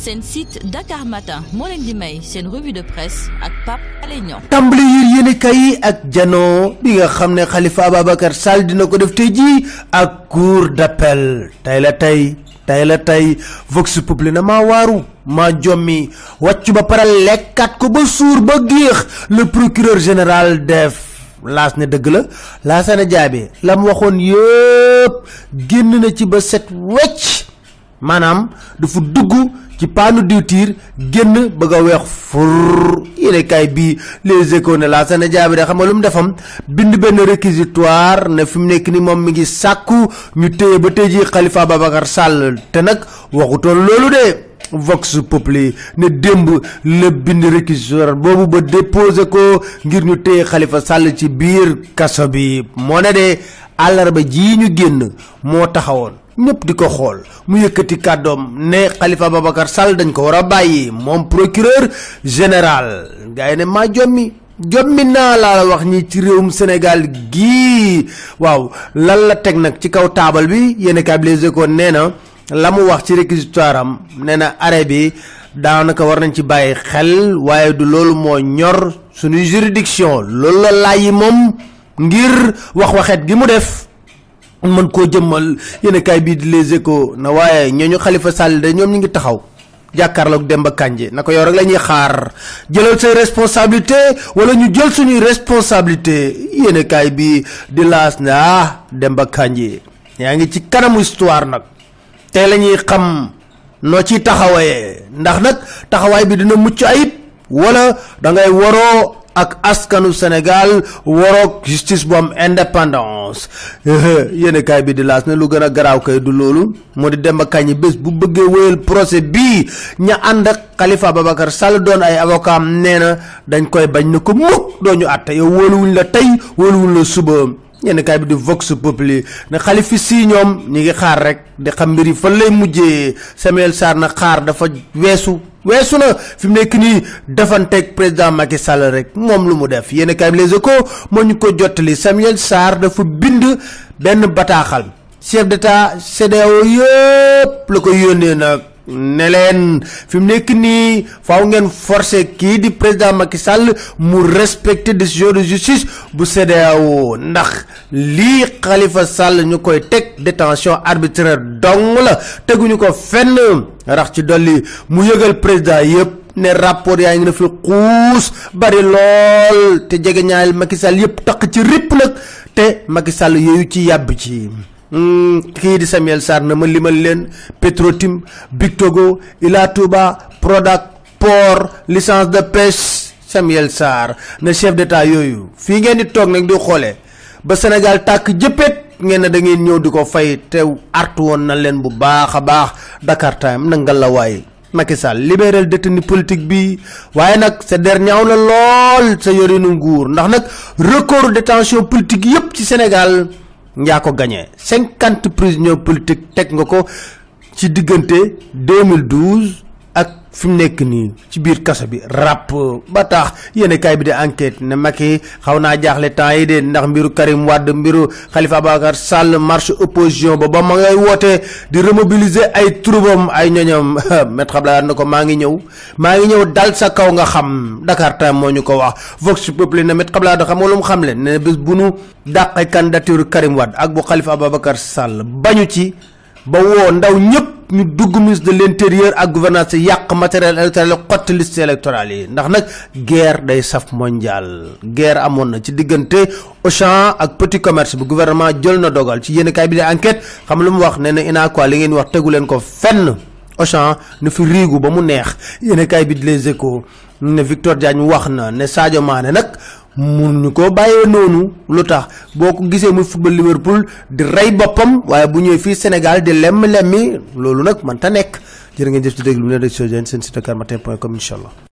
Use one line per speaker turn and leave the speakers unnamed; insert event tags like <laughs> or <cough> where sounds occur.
seen site Dakar Matin. Moo leen di may seen revue de presse ak Pape Alé Niang.
Yir yéene kay ak jano bi nga xam ne Khalifa Ababacar Sall dina ko def tey jii ak cour d'appel. Tey la tey tey la tey vox populi na maa waaru maa jommi wàccu ba pare lekkat ko ba suur ba géex. Le procureur général def laas ne dëgg la laasana jaabe la mu waxoon yëpp génn na ci ba set wecc maanaam dafa dugg ci paanu diwtiir génn bëgg a weex fur yéene kaay bii les échos ne laasana jaabe de xam nga lu mu defam? Bind benn réquisitoire ne fi mu nekk ni moom mi ngi sàkku ñu téye ba tey ji Khalifa Babacar Sall. Te nag waxutoon loolu de. Vox Populi ne démb la bind réquisitoire boobu ba déposé ko ngir ñu téye Khalifa Sall ci biir kaso bi. Moo ne de jii ñu génn moo taxawoon ñëpp di ko xool. Mu yëkkati kàddoom ne Khalifa Babacar Sall dañ ko war a bàyyi. Moom procureur général. Gars yi ne maa jommi. Jommi naa laa wax ñi ci réewum Sénégal gii. Waaw lan la teg nag ci kaw taabal bi? Yéen kaay bi Les Échos nee na la mu wax ci réquisitoire am nee na arrêt bi daanaka war nañ ci bàyyi xel waaye du loolu moo ñor suñuy juridiction. Loolu la laaj yi moom ngir wax waxeet gi mu def mën koo jëmmal. Yéen kaay bii di Les Échos na waaye ñooñu Khalifa Sall de ñoom ñu ngi taxaw. Demba Kandji. Na ko yow rek la ñuy xaar. Jëlal say responsabilité wala ñu jël suñuy responsabilité. Yéen kaay bi di laas ne ah Demba Kandji. Yaa ngi ci kanamu histoire nag. Tey la ñuy xam noo ciy taxawee. Ndax nag taxawaay bi dina mucc ayib. Wala da ngay waroo ak askanu Sénégal waroog justice bu am indépendance. <laughs> Yéen kaay bi di laas ne lu gën a garaaw kay du loolu moo di Demba Kandji bés bu bëggee wéyal procès bii ña ànd ak Khalifa Babacar Sall doon ay avocat nee dañ koy bañ na ko mukk yow la la suba yenn kaay bi di Vox Populi ne xalifi si ñoom ñi ngi xaar rek di xam mbir yi fan lay mujjee. Samuel Sarr na xaar dafa weesu. Weesu na fi mu nekk nii defanteeg président Macky Sall rek moom lu mu def. Yenn kaay bi Les moo ñu ko jottali. Samuel Sarr dafa bind benn bataaxal. Chef d'état CEDEAO yëpp la ko yónnee nag ne leen fi mu nekk nii faaw ngeen forcer kii di président Macky Sall mu respecter décision de justice bu CEDEAO ndax lii Khalifa Sall ñu koy teg détention arbitraire dong la teguñu ko fenn. Rax ci dolli mu yëgal président yëpp ne rapport yaa ngi na fi xuus bari lool te jege ñaareel Macky Sall yëpp taq ci ripp nag te Macky Sall yooyu ci yàbb ci kii di Samuel Sarr na ma limal leen Petrotim Big Togo Ila Touba Prodac port licence de pêche Samuel Sarr na chef d'état yooyu. Fii ngeen di toog nag di xoolee ba Sénégal tàkk jëppet ngeen da ngeen ñëw di ko fay te artu woon na leen bu baax a baax. Dakar Time na nga la waaye Macky Sall libéral détenu politique bi. Waaye nag sa der ñaaw na lool sa yorinu nguur. Ndax nag record détention politique yépp ci Sénégal nyaa ko gagné. Cinquante prisonniers politiques teg nga ko ci diggante 2012 ak fi mu nekk nii ci biir bi. Ràpp ba tax yéen kaay bi di enquête ne Macky xaw naa jaaxle temps yi de ndax mbiru Karim Wade mbiru Khalifa Ababacar Sall marche opposition ba ba ma ngay woote di remobiliser ay troubam ay ñoñam. <laughs> Maître Abdoulaye na ko maa ngi ñëw maa ngi ñëw dal sa kaw nga xam. Dakar Time moo ñu ko wax. Vox Populi ne maître Abdoulaye xam nga lu mu xam leen ne bés bu nu dàqee candidature Karim Wade ak bu Khalifa Sall bañu ci ba woo ndaw ñu dugg ministre de l'intérieur ak gouvernance yàq matériel électoral xotti liste électorale yi. ndax nag guerre day saf mondial. guerre amoon na ci diggante Auchan ak petit commerce bi gouvernement jël na dogal ci yéen kaay bi di enquête. xam lu mu wax nee na quoi li ngeen wax tegu leen ko fenn Auchan nu fi riigu ba mu neex. Yéen kaay bi les échos ne Victor Diagne wax na ne Sadio Mané nag mun ko bàyyee noonu. Lu tax? Boo ko gisee muy football Liverpool di rey boppam waaye bu ñëwee fii Sénégal di lemm lemmi loolu nag man ta nekk. Jërë ngeen jëf ci déglu ne rek seen site karmatin point com incha allah